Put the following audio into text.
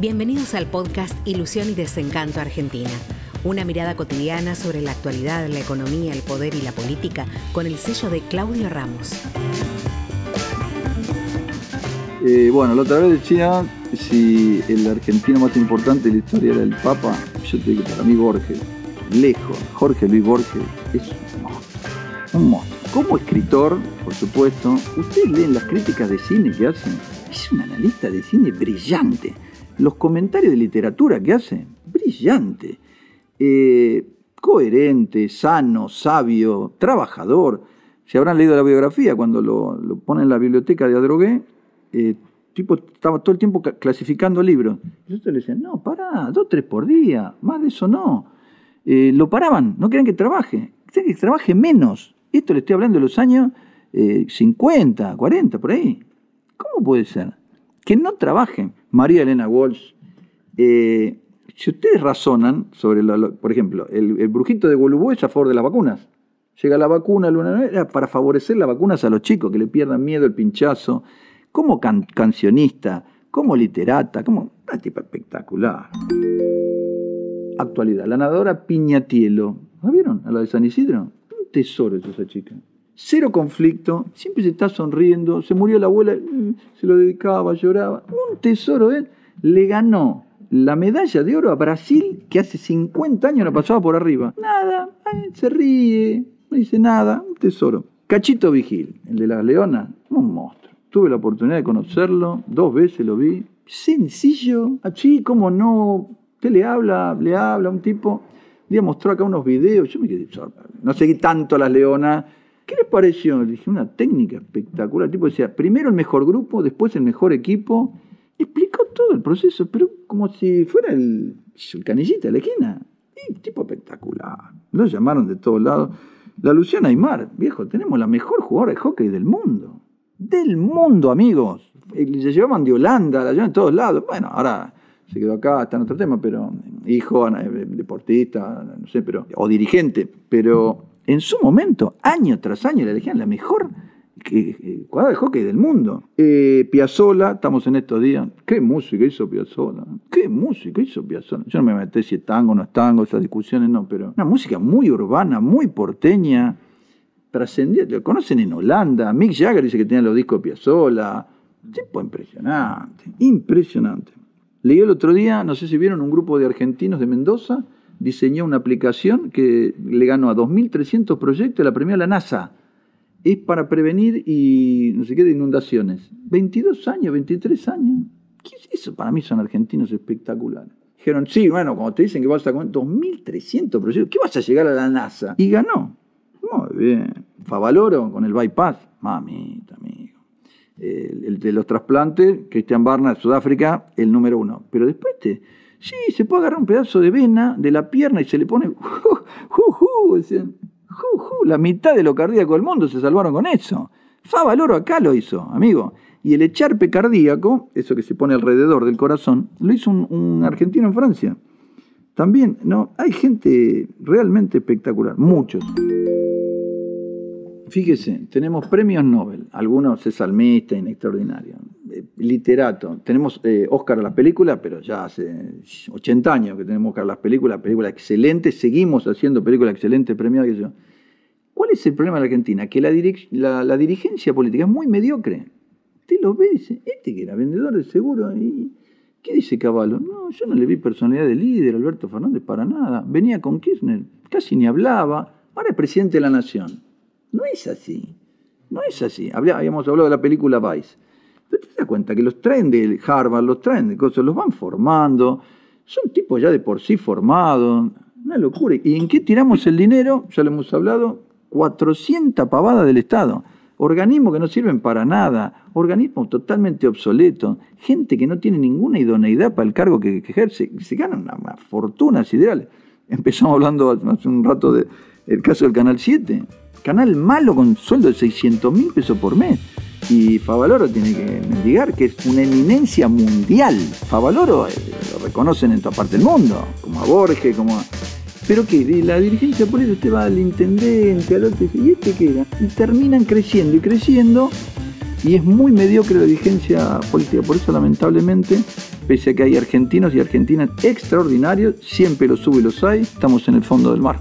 Bienvenidos al podcast Ilusión y Desencanto Argentina. Una mirada cotidiana sobre la actualidad, la economía, el poder y la política con el sello de Claudio Ramos. Eh, bueno, la otra vez decía si el argentino más importante de la historia era el Papa. Yo te digo, para mí Borges, lejos, Jorge Luis Borges es un monstruo. Un monstruo. Como escritor, por supuesto, ustedes leen las críticas de cine que hacen. Es un analista de cine brillante. Los comentarios de literatura que hace, brillante. Eh, coherente, sano, sabio, trabajador. Si habrán leído la biografía cuando lo, ponen en la biblioteca de Adrogué, eh, tipo estaba todo el tiempo clasificando libros. Y yo le decían, no, pará, dos, tres por día, más de eso no. Eh, lo paraban, no querían que trabaje, querían que trabaje menos. Esto le estoy hablando de los años 50, eh, 40, por ahí. ¿Cómo puede ser? Que no trabaje. María Elena Walsh, eh, si ustedes razonan sobre, por ejemplo, el, brujito de Golubú es a favor de las vacunas. Llega la vacuna, era para favorecer las vacunas a los chicos, que le pierdan miedo el pinchazo. Como cancionista, como literata, como una espectacular. Actualidad, la nadadora Piñatielo. ¿La vieron? A la de San Isidro tesoro es esa chica. Cero conflicto, siempre se está sonriendo. Se murió la abuela, mm, se lo dedicaba, lloraba. Un tesoro, él. ¿eh? Le ganó la medalla de oro a Brasil, que hace 50 años la pasaba por arriba. Nada, se ríe, no dice nada, un tesoro. Cachito Vigil, el de las leonas, un monstruo. Tuve la oportunidad de conocerlo, dos veces lo vi. Sencillo, así como no, usted le habla, le habla a un tipo día mostró acá unos videos, yo me quedé no seguí tanto a las leonas. ¿Qué les pareció? dije, una técnica espectacular. Tipo decía, primero el mejor grupo, después el mejor equipo. Explicó todo el proceso, pero como si fuera el, el canillita de la esquina. Y tipo espectacular. Lo llamaron de todos lados. La Luciana Aymar, viejo, tenemos la mejor jugadora de hockey del mundo. Del mundo, amigos. Se llevaban de Holanda, la llevaban de todos lados. Bueno, ahora se quedó acá, está en otro tema, pero hijo, eh, deportista, no sé, pero, o dirigente, pero en su momento, año tras año, le elegían la mejor jugadora de hockey del mundo. Eh, Piazzola, estamos en estos días. ¿Qué música hizo Piazzola? ¿Qué música hizo Piazzola? Yo no me metí si es tango no es tango, esas discusiones no, pero una música muy urbana, muy porteña, trascendía. Lo conocen en Holanda. Mick Jagger dice que tenía los discos de Piazzola. Tipo impresionante, impresionante. Leí el otro día, no sé si vieron, un grupo de argentinos de Mendoza diseñó una aplicación que le ganó a 2.300 proyectos la premió a la NASA. Es para prevenir y no sé qué de inundaciones. 22 años, 23 años. ¿Qué es eso? Para mí son argentinos espectaculares. Dijeron, sí, bueno, como te dicen que vas a 2.300 proyectos, ¿qué vas a llegar a la NASA? Y ganó. Muy bien. Favaloro con el bypass. Mamita, el, de los trasplantes, Cristian Barna, Sudáfrica, el número uno. Pero después te, sí, se puede agarrar un pedazo de vena de la pierna y se le pone, la mitad de lo cardíaco del mundo se salvaron con eso. Favaloro acá lo hizo, amigo. Y el echarpe cardíaco, eso que se pone alrededor del corazón, lo hizo un argentino en Francia. También, ¿no? Hay gente realmente espectacular, muchos. Fíjese, tenemos premios Nobel, algunos es salmista, extraordinario. Eh, literato, tenemos eh, Oscar a las películas, pero ya hace 80 años que tenemos Oscar a las películas, películas excelentes, seguimos haciendo películas excelentes, premiadas. Yo. ¿Cuál es el problema de la Argentina? Que la, la, dirigencia política es muy mediocre. Usted lo ve y dice, este que era vendedor de seguro, ¿y qué dice Caballo? No, yo no le vi personalidad de líder, Alberto Fernández, para nada. Venía con Kirchner, casi ni hablaba, ahora es presidente de la nación. No es así. No es así. Habíamos hablado de la película Vice. Pero te das cuenta que los traen de Harvard, los traen de cosas, los van formando. Son tipos ya de por sí formados. Una locura. ¿Y en qué tiramos el dinero? Ya lo hemos hablado. 400 pavadas del Estado. Organismos que no sirven para nada. Organismos totalmente obsoletos. Gente que no tiene ninguna idoneidad para el cargo que, ejerce. Se ganan una, fortuna sideral. Empezamos hablando hace un rato del caso del Canal 7 canal malo con sueldo de 600 mil pesos por mes. Y Favaloro tiene que mendigar que es una eminencia mundial. Favaloro eh, lo reconocen en toda parte del mundo, como a Borges, como a... Pero que la dirigencia política usted va al intendente, al otro, y este qué era. Y terminan creciendo y creciendo, y es muy mediocre la dirigencia política. Por eso, lamentablemente, pese a que hay argentinos y argentinas extraordinarios, siempre los sube y los hay, estamos en el fondo del mar.